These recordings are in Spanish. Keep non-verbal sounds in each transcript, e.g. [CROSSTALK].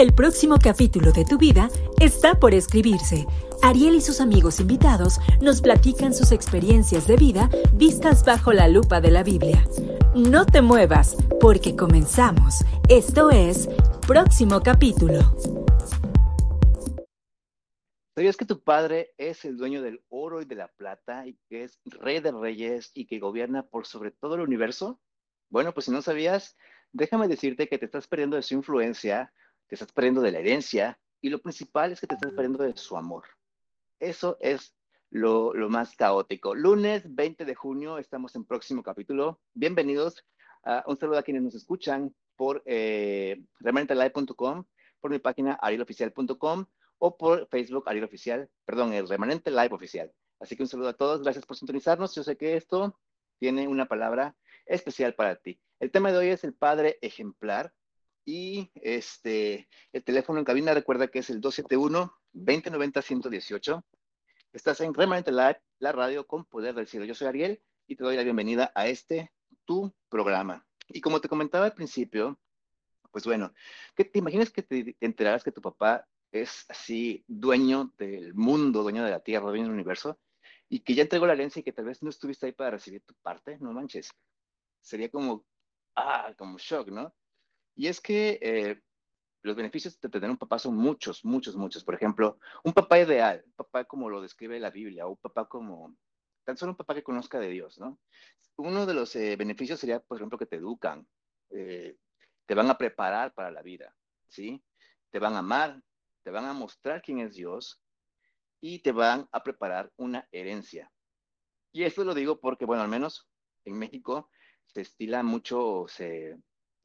El próximo capítulo de tu vida está por escribirse. Ariel y sus amigos invitados nos platican sus experiencias de vida vistas bajo la lupa de la Biblia. No te muevas, porque comenzamos. Esto es Próximo capítulo. ¿Sabías que tu padre es el dueño del oro y de la plata y que es rey de reyes y que gobierna por sobre todo el universo? Bueno, pues si no sabías, déjame decirte que te estás perdiendo de su influencia te estás perdiendo de la herencia y lo principal es que te estás perdiendo de su amor. Eso es lo, más caótico. Lunes 20 de junio, estamos en próximo capítulo. Bienvenidos. a un saludo a quienes nos escuchan por eh, remanentelive.com, por mi página ariloficial.com o por Facebook Ariel Oficial, perdón, el Remanente Live Oficial. Así que un saludo a todos, gracias por sintonizarnos. Yo sé que esto tiene una palabra especial para ti. El tema de hoy es el padre ejemplar y este, el teléfono en cabina, recuerda que es el 271-2090-118. Estás en Remanente Live, la radio con poder del cielo. Yo soy Ariel y te doy la bienvenida a este, tu programa. Y como te comentaba al principio, pues bueno, ¿qué te imaginas que te enterarás que tu papá es así dueño del mundo, dueño de la tierra, dueño del universo, y que ya entregó la herencia y que tal vez no estuviste ahí para recibir tu parte? No manches. Sería como, ah, como shock, ¿no? Y es que eh, los beneficios de tener un papá son muchos, muchos, muchos. Por ejemplo, un papá ideal, un papá como lo describe la Biblia, o un papá como, tan solo un papá que conozca de Dios, ¿no? Uno de los eh, beneficios sería, por ejemplo, que te educan, eh, te van a preparar para la vida, ¿sí? Te van a amar, te van a mostrar quién es Dios y te van a preparar una herencia. Y esto lo digo porque, bueno, al menos en México se estila mucho, se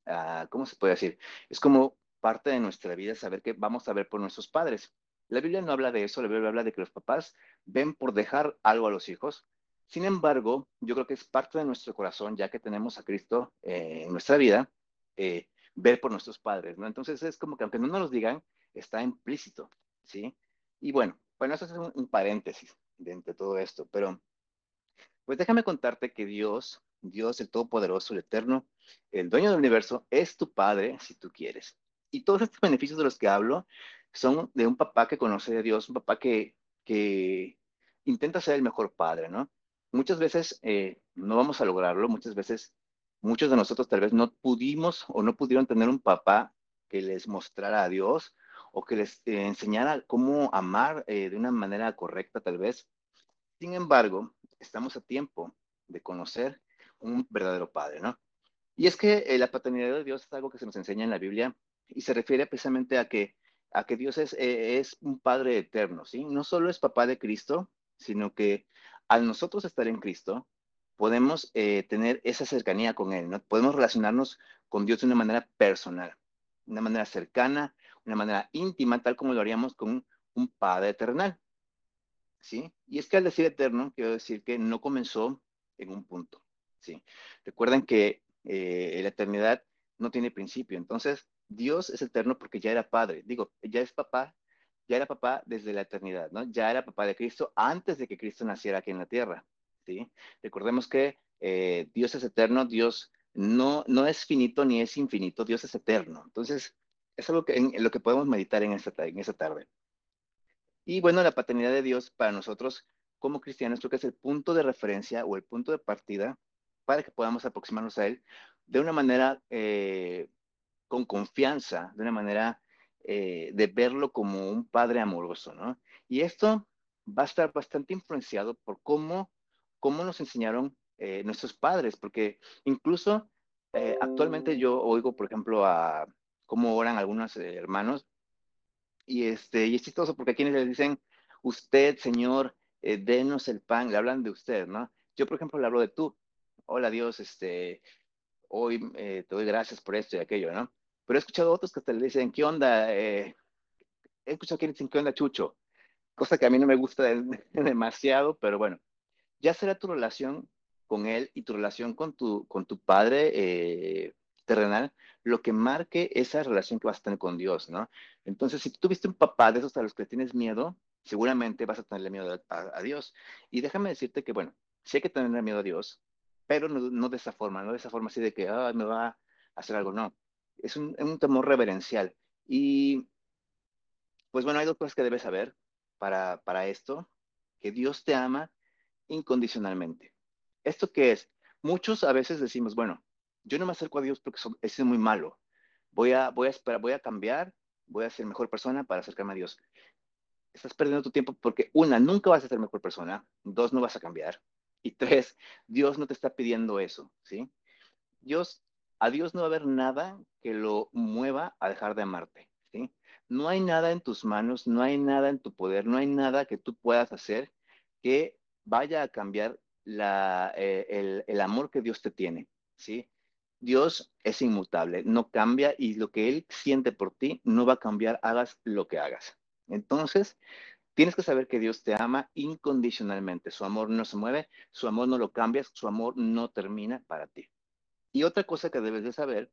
Ah, ¿cómo se puede decir? Es como parte de nuestra vida saber que vamos a ver por nuestros padres. La Biblia no habla de eso, la Biblia habla de que los papás ven por dejar algo a los hijos. Sin embargo, yo creo que es parte de nuestro corazón, ya que tenemos a Cristo eh, en nuestra vida, eh, ver por nuestros padres, ¿no? Entonces es como que aunque no nos digan, está implícito, ¿sí? Y bueno, bueno, eso es un, paréntesis de entre todo esto, pero pues déjame contarte que Dios Dios, el Todopoderoso, el Eterno, el dueño del universo, es tu Padre si tú quieres. Y todos estos beneficios de los que hablo son de un papá que conoce a Dios, un papá que, que intenta ser el mejor padre, ¿no? Muchas veces eh, no vamos a lograrlo, muchas veces muchos de nosotros tal vez no pudimos o no pudieron tener un papá que les mostrara a Dios o que les eh, enseñara cómo amar eh, de una manera correcta tal vez. Sin embargo, estamos a tiempo de conocer un verdadero padre, ¿no? Y es que eh, la paternidad de Dios es algo que se nos enseña en la Biblia y se refiere precisamente a que, a que Dios es, eh, es un Padre eterno, ¿sí? No solo es papá de Cristo, sino que al nosotros estar en Cristo, podemos eh, tener esa cercanía con Él, ¿no? Podemos relacionarnos con Dios de una manera personal, una manera cercana, una manera íntima, tal como lo haríamos con un Padre eternal, ¿sí? Y es que al decir eterno, quiero decir que no comenzó en un punto, ¿sí? Recuerden que eh, la eternidad no tiene principio, entonces Dios es eterno porque ya era padre, digo, ya es papá, ya era papá desde la eternidad, ¿no? Ya era papá de Cristo antes de que Cristo naciera aquí en la tierra, ¿sí? Recordemos que eh, Dios es eterno, Dios no, no es finito ni es infinito, Dios es eterno. Entonces, es algo que, en, lo que podemos meditar en esta, en esta tarde. Y bueno, la paternidad de Dios para nosotros como cristianos creo que es el punto de referencia o el punto de partida para que podamos aproximarnos a Él de una manera eh, con confianza, de una manera eh, de verlo como un Padre amoroso, ¿no? Y esto va a estar bastante influenciado por cómo, cómo nos enseñaron eh, nuestros padres, porque incluso actualmente yo oigo, por ejemplo, a cómo oran algunos hermanos, y, este, y es chistoso porque a quienes les dicen, usted, Señor, denos el pan, le hablan de usted, ¿no? Yo, por ejemplo, le hablo de tú, hola Dios, este, hoy eh, te doy gracias por esto y aquello, ¿no? Pero he escuchado otros que te le dicen, ¿qué onda? Eh, he escuchado que dicen, ¿qué onda, Chucho? Cosa que a mí no me gusta [LAUGHS] demasiado, pero bueno, ya será tu relación con él y tu relación con tu, con tu padre eh, terrenal lo que marque esa relación que vas a tener con Dios, ¿no? Entonces, si tuviste un papá de esos a los que tienes miedo, seguramente vas a tenerle miedo a, Dios. Y déjame decirte que, bueno, si hay que tenerle miedo a Dios, pero no, de esa forma, no de esa forma así de que me va a hacer algo, no. Es un, temor reverencial. Y pues bueno, hay dos cosas que debes saber para, para esto, que Dios te ama incondicionalmente. ¿Esto qué es? Muchos a veces decimos, bueno, yo no me acerco a Dios porque es muy malo. Voy a, voy a esperar, voy a cambiar, voy a ser mejor persona para acercarme a Dios. Estás perdiendo tu tiempo porque una, nunca vas a ser mejor persona, dos, no vas a cambiar, y tres, Dios no te está pidiendo eso, ¿sí? Dios, a Dios no va a haber nada que lo mueva a dejar de amarte, ¿sí? No hay nada en tus manos, no hay nada en tu poder, no hay nada que tú puedas hacer que vaya a cambiar la, eh, el, el, amor que Dios te tiene, ¿sí? Dios es inmutable, no cambia y lo que Él siente por ti no va a cambiar, hagas lo que hagas. Entonces, tienes que saber que Dios te ama incondicionalmente. Su amor no se mueve, su amor no lo cambias, su amor no termina para ti. Y otra cosa que debes de saber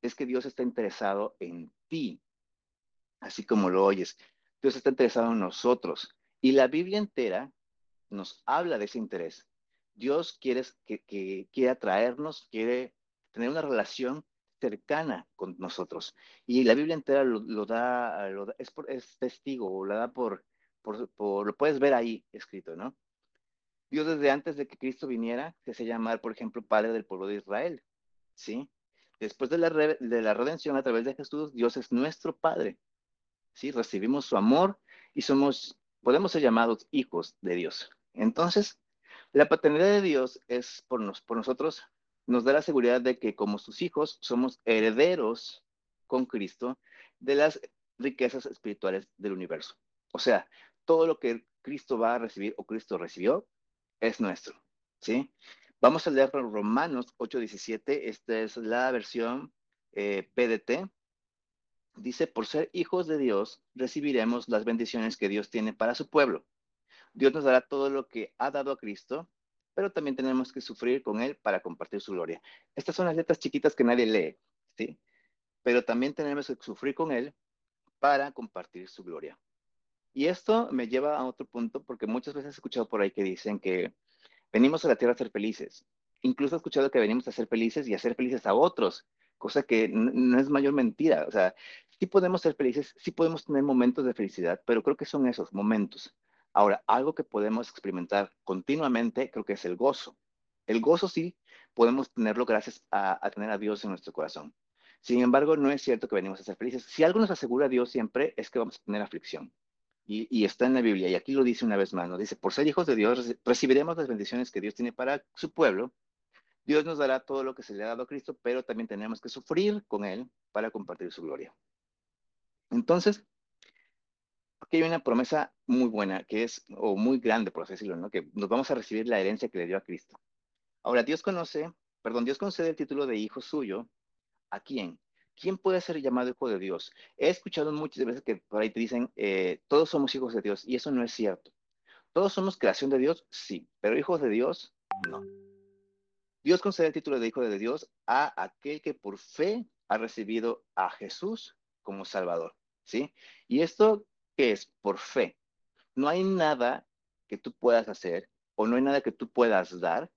es que Dios está interesado en ti, así como lo oyes. Dios está interesado en nosotros. Y la Biblia entera nos habla de ese interés. Dios quiere, que, quiere atraernos, quiere tener una relación cercana con nosotros. Y la Biblia entera lo, da, es, por, es testigo, lo da por, por, por, lo puedes ver ahí escrito, ¿no? Dios desde antes de que Cristo viniera se hace llamar, por ejemplo, Padre del pueblo de Israel, ¿sí? Después de la, de la redención a través de Jesús, Dios es nuestro Padre, ¿sí? Recibimos su amor y somos, podemos ser llamados hijos de Dios. Entonces, la paternidad de Dios es por, nos, por nosotros, nos da la seguridad de que como sus hijos somos herederos con Cristo de las riquezas espirituales del universo. O sea, todo lo que Cristo va a recibir o Cristo recibió es nuestro, ¿sí? Vamos a leer Romanos 8:17, esta es la versión eh, PDT. Dice, por ser hijos de Dios, recibiremos las bendiciones que Dios tiene para su pueblo. Dios nos dará todo lo que ha dado a Cristo, pero también tenemos que sufrir con Él para compartir su gloria. Estas son las letras chiquitas que nadie lee, ¿sí? Pero también tenemos que sufrir con Él para compartir su gloria. Y esto me lleva a otro punto, porque muchas veces he escuchado por ahí que dicen que venimos a la tierra a ser felices. Incluso he escuchado que venimos a ser felices y a ser felices a otros, cosa que no es mayor mentira. O sea, sí podemos ser felices, sí podemos tener momentos de felicidad, pero creo que son esos momentos. Ahora, algo que podemos experimentar continuamente creo que es el gozo. El gozo sí podemos tenerlo gracias a, tener a Dios en nuestro corazón. Sin embargo, no es cierto que venimos a ser felices. Si algo nos asegura Dios siempre es que vamos a tener aflicción. Y, está en la Biblia, y aquí lo dice una vez más, ¿no? Dice, por ser hijos de Dios, recibiremos las bendiciones que Dios tiene para su pueblo. Dios nos dará todo lo que se le ha dado a Cristo, pero también tenemos que sufrir con Él para compartir su gloria. Entonces, aquí hay una promesa muy buena, que es, o muy grande, por así decirlo, ¿no? Que nos vamos a recibir la herencia que le dio a Cristo. Ahora, Dios conoce, perdón, Dios concede el título de hijo suyo. ¿A quién? ¿Quién puede ser llamado hijo de Dios? He escuchado muchas veces que por ahí te dicen, eh, todos somos hijos de Dios, y eso no es cierto. ¿Todos somos creación de Dios? Sí, pero hijos de Dios, no. Dios concede el título de hijo de Dios a aquel que por fe ha recibido a Jesús como Salvador, ¿sí? Y esto que es por fe. No hay nada que tú puedas hacer o no hay nada que tú puedas dar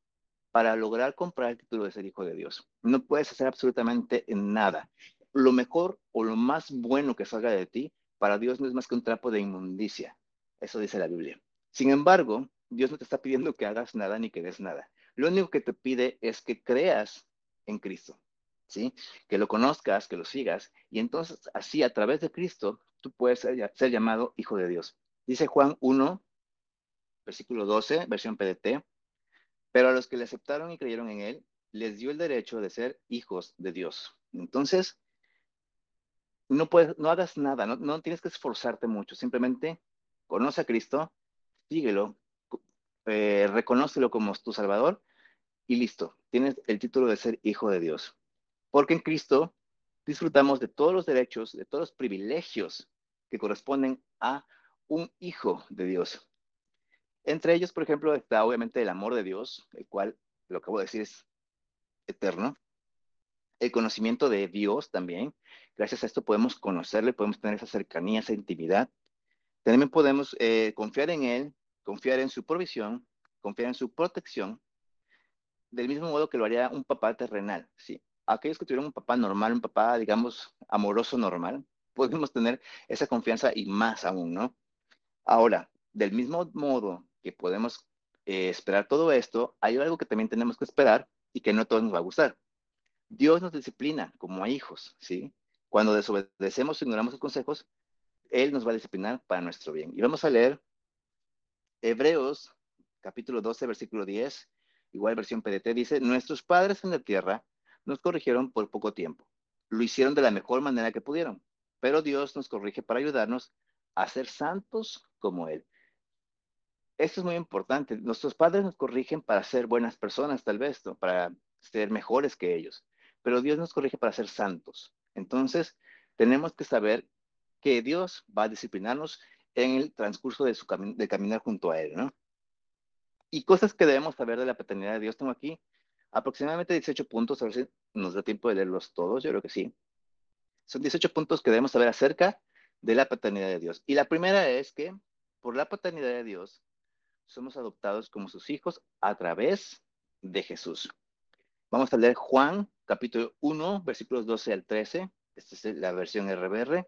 para lograr comprar el título de ser hijo de Dios. No puedes hacer absolutamente nada. Lo mejor o lo más bueno que salga de ti, para Dios no es más que un trapo de inmundicia. Eso dice la Biblia. Sin embargo, Dios no te está pidiendo que hagas nada ni que des nada. Lo único que te pide es que creas en Cristo, ¿sí? Que lo conozcas, que lo sigas, y entonces así a través de Cristo tú puedes ser, ser llamado hijo de Dios. Dice Juan 1, versículo 12, versión PDT, pero a los que le aceptaron y creyeron en él, les dio el derecho de ser hijos de Dios. Entonces, no, puedes, no hagas nada, no, tienes que esforzarte mucho, simplemente conoce a Cristo, síguelo, eh, reconócelo como tu Salvador y listo, tienes el título de ser hijo de Dios. Porque en Cristo disfrutamos de todos los derechos, de todos los privilegios que corresponden a un hijo de Dios. Entre ellos, por ejemplo, está obviamente el amor de Dios, el cual, lo acabo de decir, es eterno. El conocimiento de Dios también. Gracias a esto podemos conocerle, podemos tener esa cercanía, esa intimidad. También podemos eh, confiar en Él, confiar en su provisión, confiar en su protección, del mismo modo que lo haría un papá terrenal, ¿sí? Aquellos que tuvieron un papá normal, un papá, digamos, amoroso normal, [LAUGHS] podemos tener esa confianza y más aún, ¿no? Ahora, del mismo modo que podemos eh, esperar todo esto, hay algo que también tenemos que esperar y que no a todos nos va a gustar. Dios nos disciplina como a hijos, ¿sí? Cuando desobedecemos o ignoramos sus consejos, Él nos va a disciplinar para nuestro bien. Y vamos a leer Hebreos capítulo 12, versículo 10, igual versión PDT, dice, nuestros padres en la tierra nos corrigieron por poco tiempo. Lo hicieron de la mejor manera que pudieron, pero Dios nos corrige para ayudarnos a ser santos como Él. Esto es muy importante. Nuestros padres nos corrigen para ser buenas personas, tal vez, para ser mejores que ellos, pero Dios nos corrige para ser santos. Entonces, tenemos que saber que Dios va a disciplinarnos en el transcurso de, su de caminar junto a Él, ¿no? Y cosas que debemos saber de la paternidad de Dios. Tengo aquí aproximadamente 18 puntos, a ver si nos da tiempo de leerlos todos, yo creo que sí. Son 18 puntos que debemos saber acerca de la paternidad de Dios. Y la primera es que por la paternidad de Dios somos adoptados como sus hijos a través de Jesús. Vamos a leer Juan capítulo 1, versículos 12 al 13. Esta es la versión RBR.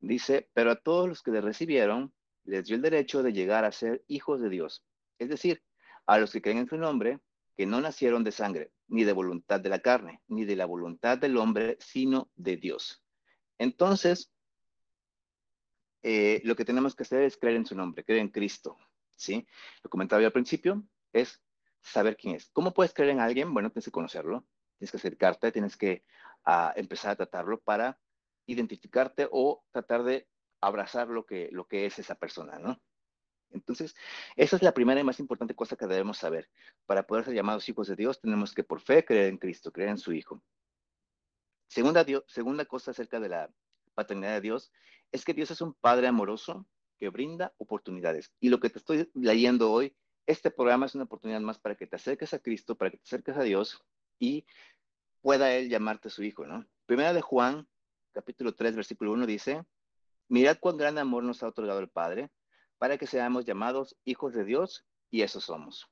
Dice, pero a todos los que le recibieron, les dio el derecho de llegar a ser hijos de Dios. Es decir, a los que creen en su nombre, que no nacieron de sangre, ni de voluntad de la carne, ni de la voluntad del hombre, sino de Dios. Entonces, eh, lo que tenemos que hacer es creer en su nombre, creer en Cristo, ¿sí? Lo comentaba yo al principio, es saber quién es. ¿Cómo puedes creer en alguien? Bueno, tienes que conocerlo, tienes que acercarte, tienes que ah, empezar a tratarlo para identificarte o tratar de abrazar lo que, lo que es esa persona, ¿no? Entonces, esa es la primera y más importante cosa que debemos saber. Para poder ser llamados hijos de Dios, tenemos que por fe creer en Cristo, creer en su Hijo. Segunda, segunda cosa acerca de la paternidad de Dios es que Dios es un Padre amoroso que brinda oportunidades. Y lo que te estoy leyendo hoy, este programa es una oportunidad más para que te acerques a Cristo, para que te acerques a Dios y pueda Él llamarte su Hijo, ¿no? Primera de Juan, capítulo 3, versículo 1 dice, mirad cuán gran amor nos ha otorgado el Padre para que seamos llamados hijos de Dios y eso somos.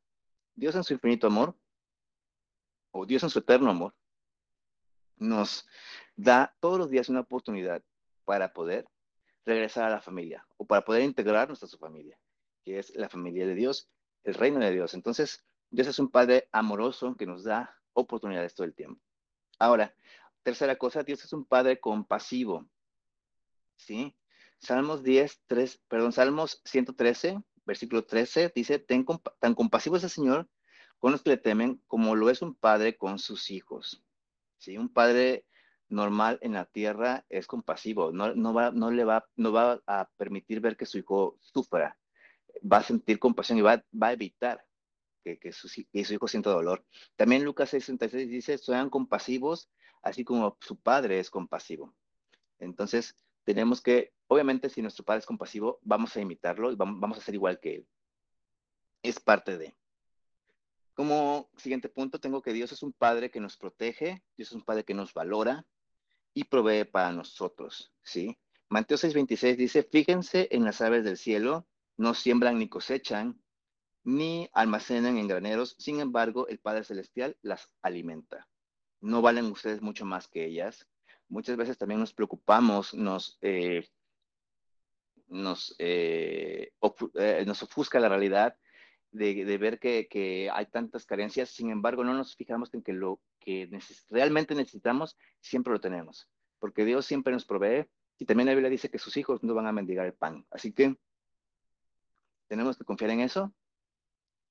Dios en su infinito amor, o Dios en su eterno amor, nos da todos los días una oportunidad para poder regresar a la familia o para poder integrarnos a su familia, que es la familia de Dios, el reino de Dios. Entonces, Dios es un Padre amoroso que nos da oportunidades todo el tiempo. Ahora, tercera cosa, Dios es un Padre compasivo. ¿Sí? Salmos 10, 3, perdón, Salmos 113, versículo 13, dice, tan compasivo es el Señor con los que le temen como lo es un padre con sus hijos. ¿Sí? Un padre normal en la tierra es compasivo, no, no, va, no, le va, no va a permitir ver que su hijo sufra, va a sentir compasión y va, va a evitar que, que, su, que, su, hijo sienta dolor. También Lucas 6:66 dice, sean compasivos, así como su padre es compasivo. Entonces, tenemos que, obviamente, si nuestro padre es compasivo, vamos a imitarlo y vamos, vamos a ser igual que él. Es parte de. Como siguiente punto, tengo que Dios es un Padre que nos protege, Dios es un Padre que nos valora y provee para nosotros, ¿sí? Mateo 6:26 dice, fíjense en las aves del cielo, no siembran ni cosechan, ni almacenan en graneros, sin embargo, el Padre Celestial las alimenta. ¿No valen ustedes mucho más que ellas? Muchas veces también nos preocupamos, nos, eh, eh, eh, nos ofusca la realidad de, ver que, hay tantas carencias, sin embargo, no nos fijamos en que lo que realmente necesitamos siempre lo tenemos, porque Dios siempre nos provee y también la Biblia dice que sus hijos no van a mendigar el pan. Así que tenemos que confiar en eso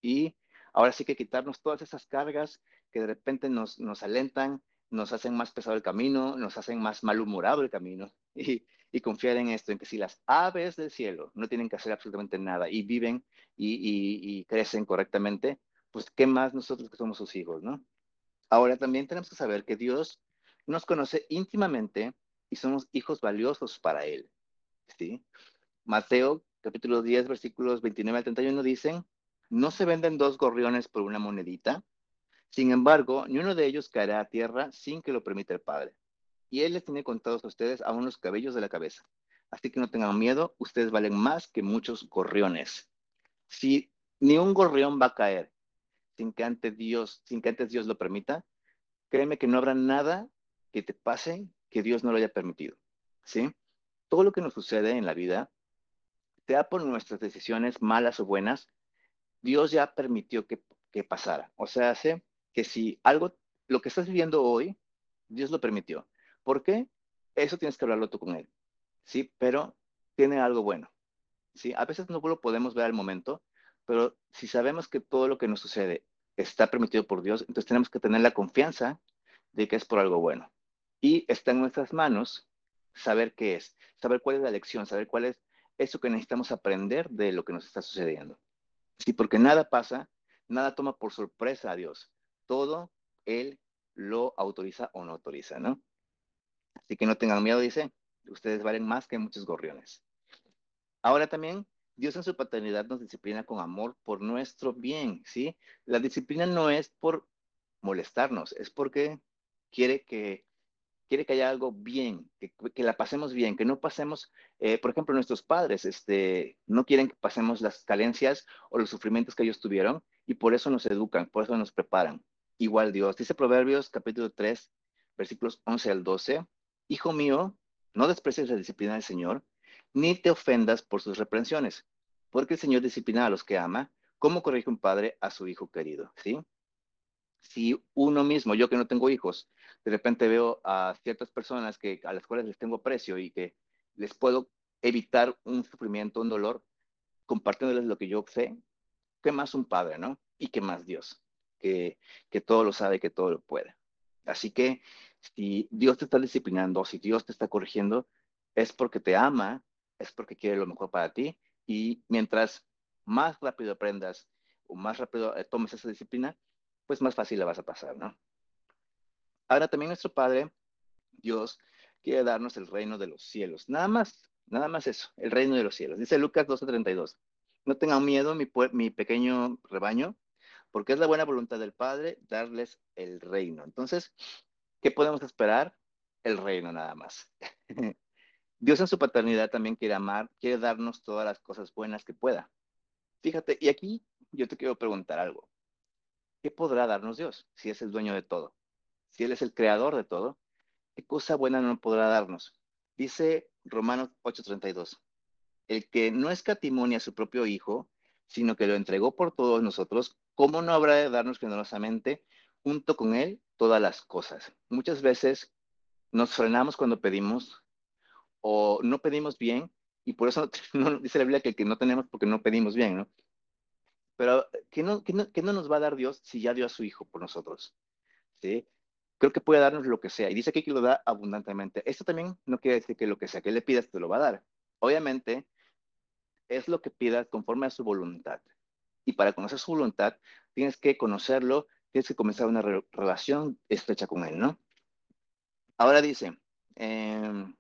y ahora sí que quitarnos todas esas cargas que de repente nos, nos alentan, nos hacen más pesado el camino, nos hacen más malhumorado el camino [LAUGHS] y, confiar en esto, en que si las aves del cielo no tienen que hacer absolutamente nada y viven y, y, crecen correctamente, pues qué más nosotros que somos sus hijos, ¿no? Ahora también tenemos que saber que Dios nos conoce íntimamente y somos hijos valiosos para Él, ¿sí? Mateo capítulo 10 versículos 29 al 31 dicen, no se venden dos gorriones por una monedita, sin embargo, ni uno de ellos caerá a tierra sin que lo permita el Padre. Y Él les tiene contados a ustedes aún los cabellos de la cabeza. Así que no tengan miedo, ustedes valen más que muchos gorriones. Si ni un gorrión va a caer sin que antes Dios, sin que antes Dios lo permita, créeme que no habrá nada que te pase que Dios no lo haya permitido. ¿Sí? todo lo que nos sucede en la vida, sea por nuestras decisiones malas o buenas, Dios ya permitió que, que pasara. O sea, hace que si algo, lo que estás viviendo hoy, Dios lo permitió. ¿Por qué? Eso tienes que hablarlo tú con Él. Sí, pero tiene algo bueno. Sí, a veces no lo podemos ver al momento, pero si sabemos que todo lo que nos sucede está permitido por Dios, entonces tenemos que tener la confianza de que es por algo bueno. Y está en nuestras manos saber qué es, saber cuál es la lección, saber cuál es eso que necesitamos aprender de lo que nos está sucediendo. Sí, porque nada pasa, nada toma por sorpresa a Dios. Todo Él lo autoriza o no autoriza, ¿no? Así que no tengan miedo, dice, ustedes valen más que muchos gorriones. Ahora también, Dios en su paternidad nos disciplina con amor por nuestro bien, ¿sí? La disciplina no es por molestarnos, es porque quiere que quiere que haya algo bien, que, la pasemos bien, que no pasemos, eh, por ejemplo, nuestros padres este, no quieren que pasemos las carencias o los sufrimientos que ellos tuvieron y por eso nos educan, por eso nos preparan. Igual Dios, dice Proverbios capítulo 3, versículos 11 al 12, Hijo mío, no desprecies la disciplina del Señor, ni te ofendas por sus reprensiones, porque el Señor disciplina a los que ama, como corrige un padre a su hijo querido, ¿sí? Si uno mismo, yo que no tengo hijos, de repente veo a ciertas personas que, a las cuales les tengo aprecio y que les puedo evitar un sufrimiento, un dolor, compartiéndoles lo que yo sé, ¿qué más un padre, no? Y qué más Dios, que, que todo lo sabe, que todo lo puede. Así que si Dios te está disciplinando, si Dios te está corrigiendo, es porque te ama, es porque quiere lo mejor para ti. Y mientras más rápido aprendas o más rápido eh, tomes esa disciplina, pues más fácil la vas a pasar, ¿no? Ahora también nuestro Padre, Dios, quiere darnos el reino de los cielos. Nada más, nada más eso, el reino de los cielos. Dice Lucas 12:32. No tengan miedo, mi, mi pequeño rebaño, porque es la buena voluntad del Padre darles el reino. Entonces, ¿qué podemos esperar? El reino nada más. [LAUGHS] Dios en su paternidad también quiere amar, quiere darnos todas las cosas buenas que pueda. Fíjate, y aquí yo te quiero preguntar algo. ¿Qué podrá darnos Dios si es el dueño de todo? Si Él es el creador de todo, ¿qué cosa buena no podrá darnos? Dice Romanos 8:32, el que no escatimonia a su propio Hijo, sino que lo entregó por todos nosotros, ¿cómo no habrá de darnos generosamente junto con Él todas las cosas? Muchas veces nos frenamos cuando pedimos o no pedimos bien y por eso [LAUGHS] no, dice la Biblia que, que no tenemos porque no pedimos bien, ¿no? Pero ¿qué no, qué, no, ¿qué no nos va a dar Dios si ya dio a su Hijo por nosotros? ¿Sí? Creo que puede darnos lo que sea. Y dice que lo da abundantemente. Esto también no quiere decir que lo que sea que le pidas te lo va a dar. Obviamente, es lo que pidas conforme a su voluntad. Y para conocer su voluntad, tienes que conocerlo, tienes que comenzar una relación estrecha con él, ¿no? Ahora dice, em,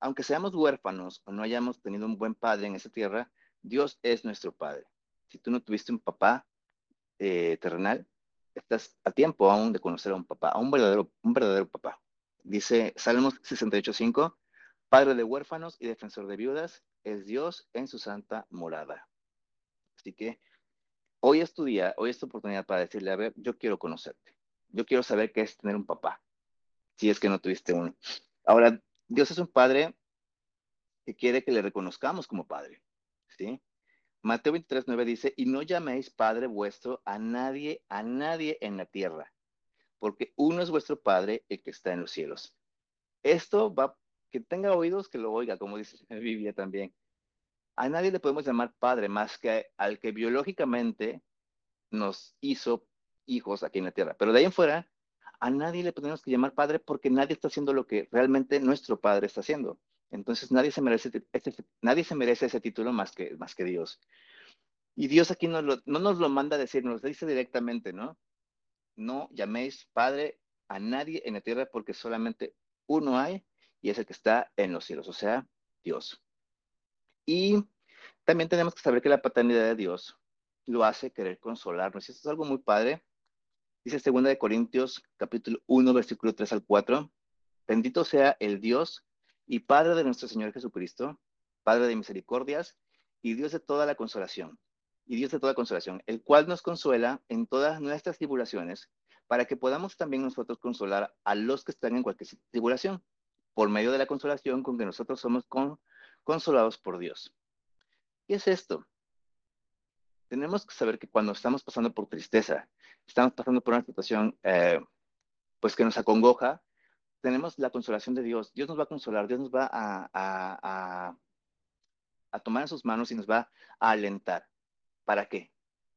aunque seamos huérfanos o no hayamos tenido un buen padre en esa tierra, Dios es nuestro padre. Si tú no tuviste un papá eh, terrenal, estás a tiempo aún de conocer a un papá, a un verdadero, un verdadero papá. Dice Salmos 68.5, Padre de huérfanos y defensor de viudas, es Dios en su santa morada. Así que hoy es tu día, hoy es tu oportunidad para decirle, a ver, yo quiero conocerte. Yo quiero saber qué es tener un papá, si es que no tuviste uno. Ahora, Dios es un padre que quiere que le reconozcamos como padre, ¿sí? Mateo 23, 9 dice, y no llaméis Padre vuestro a nadie, a nadie en la tierra, porque uno es vuestro Padre, el que está en los cielos. Esto va, que tenga oídos, que lo oiga, como dice Biblia también. A nadie le podemos llamar Padre más que al que biológicamente nos hizo hijos aquí en la tierra. Pero de ahí en fuera, a nadie le podemos llamar Padre porque nadie está haciendo lo que realmente nuestro Padre está haciendo. Entonces nadie se merece, nadie se merece ese título más que, más que Dios. Y Dios aquí no nos lo manda a decir, nos dice directamente, ¿no? No llaméis Padre a nadie en la tierra porque solamente uno hay y es el que está en los cielos, o sea, Dios. Y también tenemos que saber que la paternidad de Dios lo hace querer consolarnos. Y esto es algo muy padre. Dice 2 de Corintios capítulo 1, versículo 3 al 4. Bendito sea el Dios y Padre de nuestro Señor Jesucristo, Padre de misericordias y Dios de toda la consolación, y Dios de toda consolación, el cual nos consuela en todas nuestras tribulaciones, para que podamos también nosotros consolar a los que están en cualquier tribulación, por medio de la consolación con que nosotros somos consolados por Dios. ¿Qué es esto? Tenemos que saber que cuando estamos pasando por tristeza, estamos pasando por una situación eh, pues que nos acongoja, tenemos la consolación de Dios. Dios nos va a consolar, Dios nos va a, a, tomar en sus manos y nos va a alentar. ¿Para qué?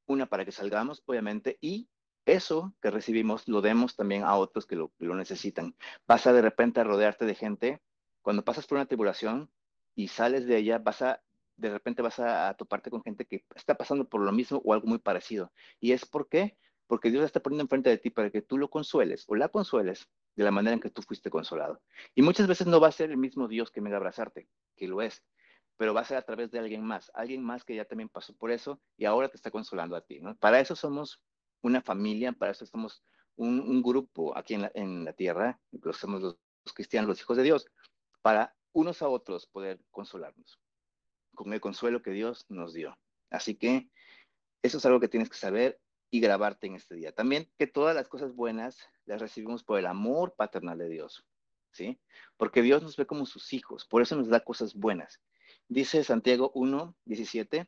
Una, para que salgamos, obviamente, y eso que recibimos lo demos también a otros que lo, lo necesitan. Vas a de repente a rodearte de gente. Cuando pasas por una tribulación y sales de ella, vas a de repente vas a, toparte con gente que está pasando por lo mismo o algo muy parecido. ¿Y es por qué? Porque Dios está poniendo enfrente de ti para que tú lo consueles o la consueles de la manera en que tú fuiste consolado. Y muchas veces no va a ser el mismo Dios que venga a abrazarte, que lo es, pero va a ser a través de alguien más, alguien más que ya también pasó por eso y ahora te está consolando a ti. ¿no? Para eso somos una familia, para eso somos un, un grupo aquí en la, en la tierra, los somos los, los cristianos, los hijos de Dios, para unos a otros poder consolarnos con el consuelo que Dios nos dio. Así que eso es algo que tienes que saber y grabarte en este día. También que todas las cosas buenas las recibimos por el amor paternal de Dios, ¿sí? Porque Dios nos ve como sus hijos, por eso nos da cosas buenas. Dice Santiago 1, 17,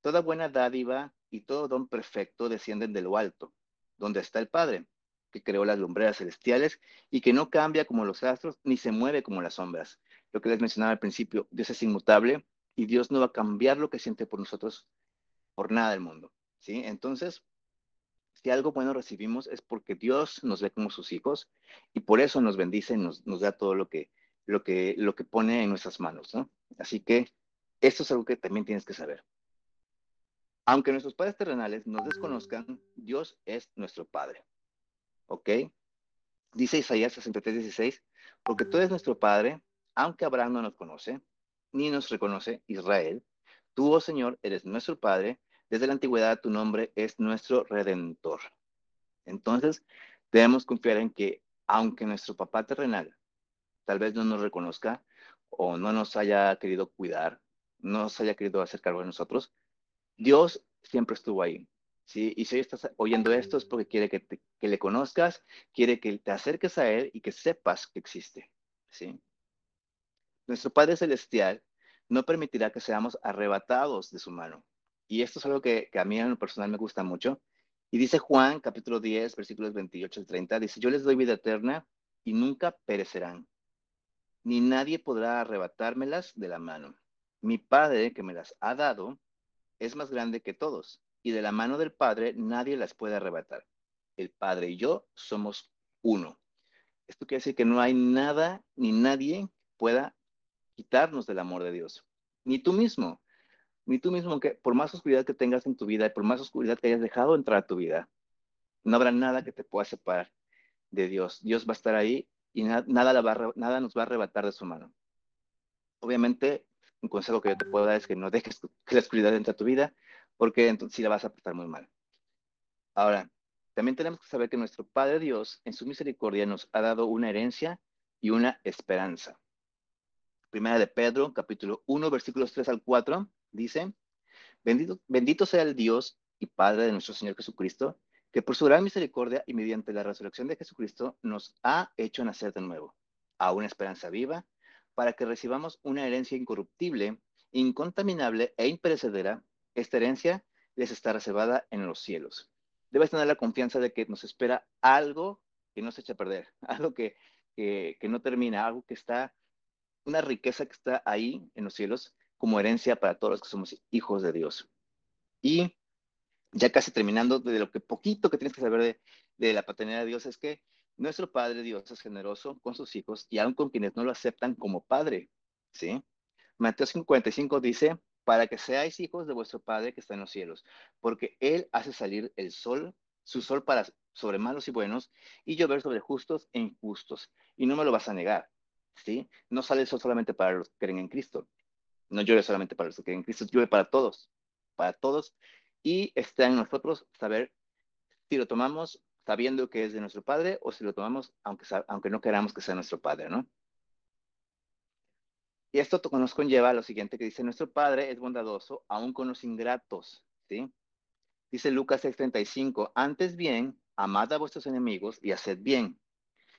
toda buena dádiva y todo don perfecto descienden de lo alto, donde está el Padre, que creó las lumbreras celestiales y que no cambia como los astros ni se mueve como las sombras. Lo que les mencionaba al principio, Dios es inmutable y Dios no va a cambiar lo que siente por nosotros por nada del mundo, ¿sí? Entonces, si algo bueno recibimos es porque Dios nos ve como sus hijos y por eso nos bendice y nos, nos da todo lo que, lo, que, lo que pone en nuestras manos, ¿no? Así que esto es algo que también tienes que saber. Aunque nuestros padres terrenales nos desconozcan, Dios es nuestro Padre. ¿Ok? Dice Isaías 63, 16, porque tú eres nuestro Padre, aunque Abraham no nos conoce, ni nos reconoce Israel, tú, oh Señor, eres nuestro Padre, desde la antigüedad tu nombre es nuestro redentor. Entonces, debemos confiar en que, aunque nuestro papá terrenal tal vez no nos reconozca o no nos haya querido cuidar, no nos haya querido hacer cargo de nosotros, Dios siempre estuvo ahí. ¿sí? Y si hoy estás oyendo esto es porque quiere que, que le conozcas, quiere que te acerques a Él y que sepas que existe. ¿sí? Nuestro Padre Celestial no permitirá que seamos arrebatados de su mano. Y esto es algo que, a mí en lo personal me gusta mucho. Y dice Juan, capítulo 10, versículos 28 al 30, dice, yo les doy vida eterna y nunca perecerán, ni nadie podrá arrebatármelas de la mano. Mi Padre que me las ha dado es más grande que todos, y de la mano del Padre nadie las puede arrebatar. El Padre y yo somos uno. Esto quiere decir que no hay nada ni nadie pueda quitarnos del amor de Dios, ni tú mismo ni tú mismo, que por más oscuridad que tengas en tu vida y por más oscuridad que hayas dejado entrar a tu vida, no habrá nada que te pueda separar de Dios. Dios va a estar ahí y nada, nada, nos va a arrebatar de su mano. Obviamente, un consejo que yo te puedo dar es que no dejes que la oscuridad entre a tu vida, porque entonces sí la vas a pasar muy mal. Ahora, también tenemos que saber que nuestro Padre Dios, en su misericordia, nos ha dado una herencia y una esperanza. Primera de Pedro, capítulo 1, versículos 3 al 4, dice, bendito, bendito sea el Dios y Padre de nuestro Señor Jesucristo, que por su gran misericordia y mediante la resurrección de Jesucristo nos ha hecho nacer de nuevo, a una esperanza viva, para que recibamos una herencia incorruptible, incontaminable e imperecedera. Esta herencia les está reservada en los cielos. Debes tener la confianza de que nos espera algo que no se echa a perder, [LAUGHS] algo que, que, que no termina, algo que está, una riqueza que está ahí en los cielos como herencia para todos los que somos hijos de Dios. Y ya casi terminando, de lo que poquito que tienes que saber de, de la paternidad de Dios es que nuestro Padre Dios es generoso con sus hijos y aun con quienes no lo aceptan como Padre. ¿sí? Mateo 5:45 dice, para que seáis hijos de vuestro Padre que está en los cielos, porque Él hace salir el sol, su sol para sobre malos y buenos, y llover sobre justos e injustos, y no me lo vas a negar. ¿Sí? No sale el sol solamente para los que creen en Cristo, no llueve solamente para los que en Cristo, llueve para todos, para todos. Y está en nosotros saber si lo tomamos sabiendo que es de nuestro Padre o si lo tomamos aunque, aunque no queramos que sea nuestro Padre, ¿no? Y esto nos conlleva a lo siguiente que dice, nuestro Padre es bondadoso aún con los ingratos, ¿sí? Dice Lucas 6:35, antes bien, amad a vuestros enemigos y haced bien,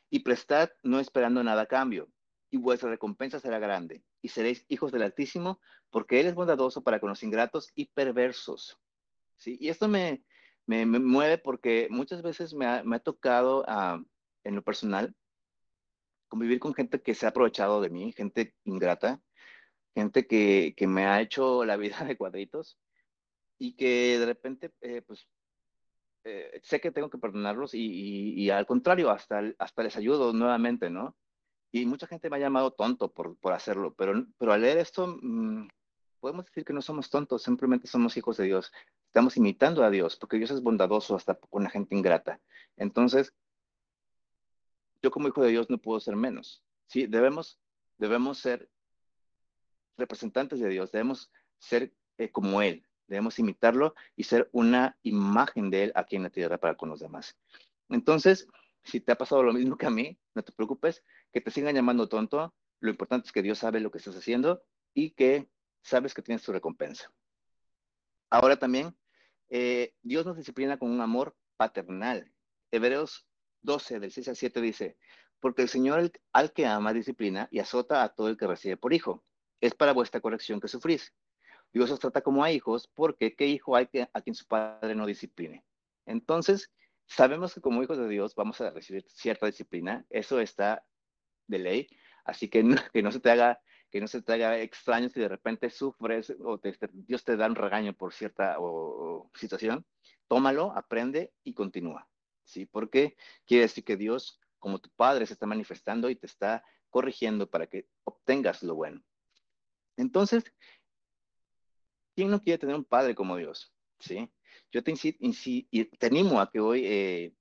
y prestad no esperando nada a cambio, y vuestra recompensa será grande, y seréis hijos del Altísimo, porque Él es bondadoso para con los ingratos y perversos. ¿Sí? Y esto me, me, mueve porque muchas veces me ha, me ha tocado uh, en lo personal convivir con gente que se ha aprovechado de mí, gente ingrata, gente que, que me ha hecho la vida de cuadritos y que de repente, eh, pues, eh, sé que tengo que perdonarlos y, y, y, al contrario, hasta, hasta les ayudo nuevamente, ¿no? Y mucha gente me ha llamado tonto por, por hacerlo, pero, pero al leer esto, mmm, podemos decir que no somos tontos, simplemente somos hijos de Dios. Estamos imitando a Dios, porque Dios es bondadoso hasta con la gente ingrata. Entonces, yo como hijo de Dios no puedo ser menos. ¿sí? Debemos, debemos ser representantes de Dios, debemos ser eh, como Él, debemos imitarlo y ser una imagen de Él aquí en la tierra para con los demás. Entonces, si te ha pasado lo mismo que a mí, no te preocupes, que te sigan llamando tonto. Lo importante es que Dios sabe lo que estás haciendo y que sabes que tienes tu recompensa. Ahora también, eh, Dios nos disciplina con un amor paternal. Hebreos 12, del 6 al 7 dice, porque el Señor al que ama disciplina y azota a todo el que recibe por hijo. Es para vuestra corrección que sufrís. Dios os trata como a hijos, porque ¿qué hijo hay que, a quien su padre no discipline? Entonces, sabemos que como hijos de Dios vamos a recibir cierta disciplina, eso está de ley, así que no, que no se te haga que no se te haga extraño si de repente sufres o te, Dios te da un regaño por cierta o, situación, tómalo, aprende y continúa, ¿sí? Porque quiere decir que Dios, como tu Padre, se está manifestando y te está corrigiendo para que obtengas lo bueno. Entonces, ¿quién no quiere tener un Padre como Dios? ¿Sí? Yo te, te animo a que hoy, eh,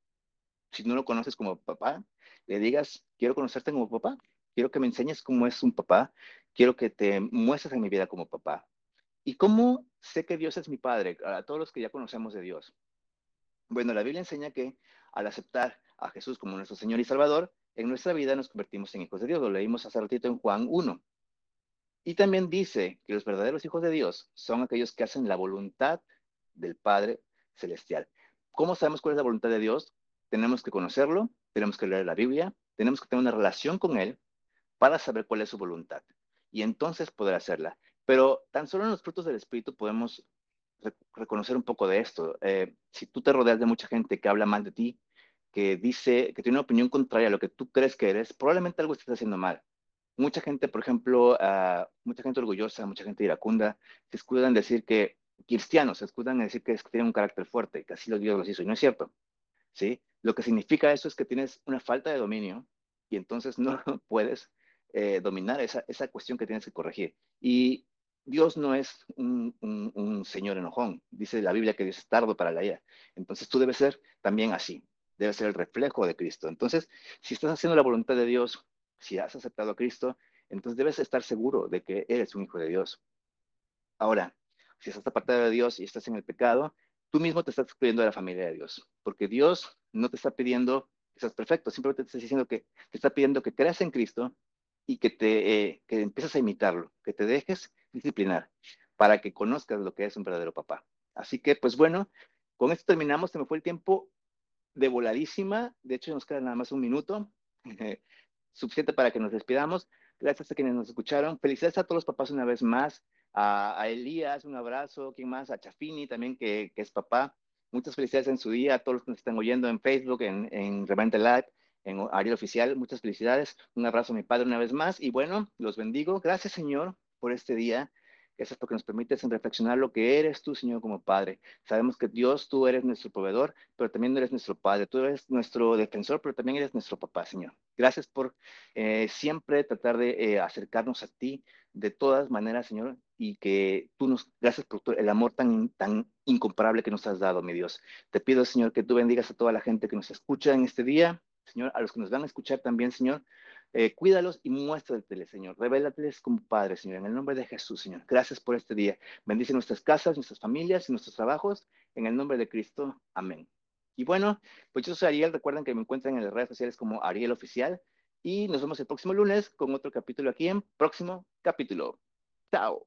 si no lo conoces como papá, le digas, quiero conocerte como papá, quiero que me enseñes cómo es un papá, quiero que te muestres en mi vida como papá. ¿Y cómo sé que Dios es mi Padre? A todos los que ya conocemos de Dios. Bueno, la Biblia enseña que al aceptar a Jesús como nuestro Señor y Salvador, en nuestra vida nos convertimos en hijos de Dios. Lo leímos hace ratito en Juan 1. Y también dice que los verdaderos hijos de Dios son aquellos que hacen la voluntad del Padre Celestial. ¿Cómo sabemos cuál es la voluntad de Dios? Tenemos que conocerlo, tenemos que leer la Biblia, tenemos que tener una relación con Él para saber cuál es su voluntad y entonces poder hacerla. Pero tan solo en los frutos del Espíritu podemos reconocer un poco de esto. Eh, si tú te rodeas de mucha gente que habla mal de ti, que dice, que tiene una opinión contraria a lo que tú crees que eres, probablemente algo estés haciendo mal. Mucha gente, por ejemplo, uh, mucha gente orgullosa, mucha gente iracunda, se escudan en decir que cristianos se escudan en decir que, es, que tienen un carácter fuerte, que así Dios los hizo, y no es cierto. ¿sí? Lo que significa eso es que tienes una falta de dominio y entonces no [LAUGHS] puedes eh, dominar esa, esa cuestión que tienes que corregir. Y Dios no es un, un, señor enojón. Dice la Biblia que Dios es tardo para la ira. Entonces tú debes ser también así. Debes ser el reflejo de Cristo. Entonces, si estás haciendo la voluntad de Dios, si has aceptado a Cristo, entonces debes estar seguro de que eres un hijo de Dios. Ahora, si estás apartado de Dios y estás en el pecado, tú mismo te estás excluyendo de la familia de Dios. Porque Dios no te está pidiendo que seas perfecto, simplemente te está diciendo que te está pidiendo que creas en Cristo y que te eh, que empieces a imitarlo, que te dejes disciplinar para que conozcas lo que es un verdadero papá. Así que, pues bueno, con esto terminamos. Se me fue el tiempo de voladísima. De hecho, nos queda nada más un minuto. [LAUGHS] Suficiente para que nos despidamos. Gracias a quienes nos escucharon. Felicidades a todos los papás una vez más. A, a Elías, un abrazo. ¿Quién más? A Chafini también, que, que, es papá. Muchas felicidades en su día a todos los que nos están oyendo en Facebook, en, en Revente Live, en Ariel Oficial. Muchas felicidades. Un abrazo a mi padre una vez más. Y bueno, los bendigo. Gracias, Señor, por este día. Gracias porque nos permites reflexionar lo que eres tú, Señor, como Padre. Sabemos que Dios, tú eres nuestro proveedor, pero también eres nuestro Padre. Tú eres nuestro defensor, pero también eres nuestro papá, Señor. Gracias por eh, siempre tratar de eh, acercarnos a ti de todas maneras, Señor, y que tú nos, gracias por el amor tan, tan incomparable que nos has dado, mi Dios. Te pido, Señor, que tú bendigas a toda la gente que nos escucha en este día, Señor, a los que nos van a escuchar también, Señor, eh, cuídalos y muéstrateles, Señor. Revélateles como Padre, Señor, en el nombre de Jesús, Señor. Gracias por este día. Bendice nuestras casas, nuestras familias y nuestros trabajos. En el nombre de Cristo. Amén. Y bueno, pues yo soy Ariel. Recuerden que me encuentran en las redes sociales como Ariel Oficial. Y nos vemos el próximo lunes con otro capítulo aquí en Próximo Capítulo. Chao.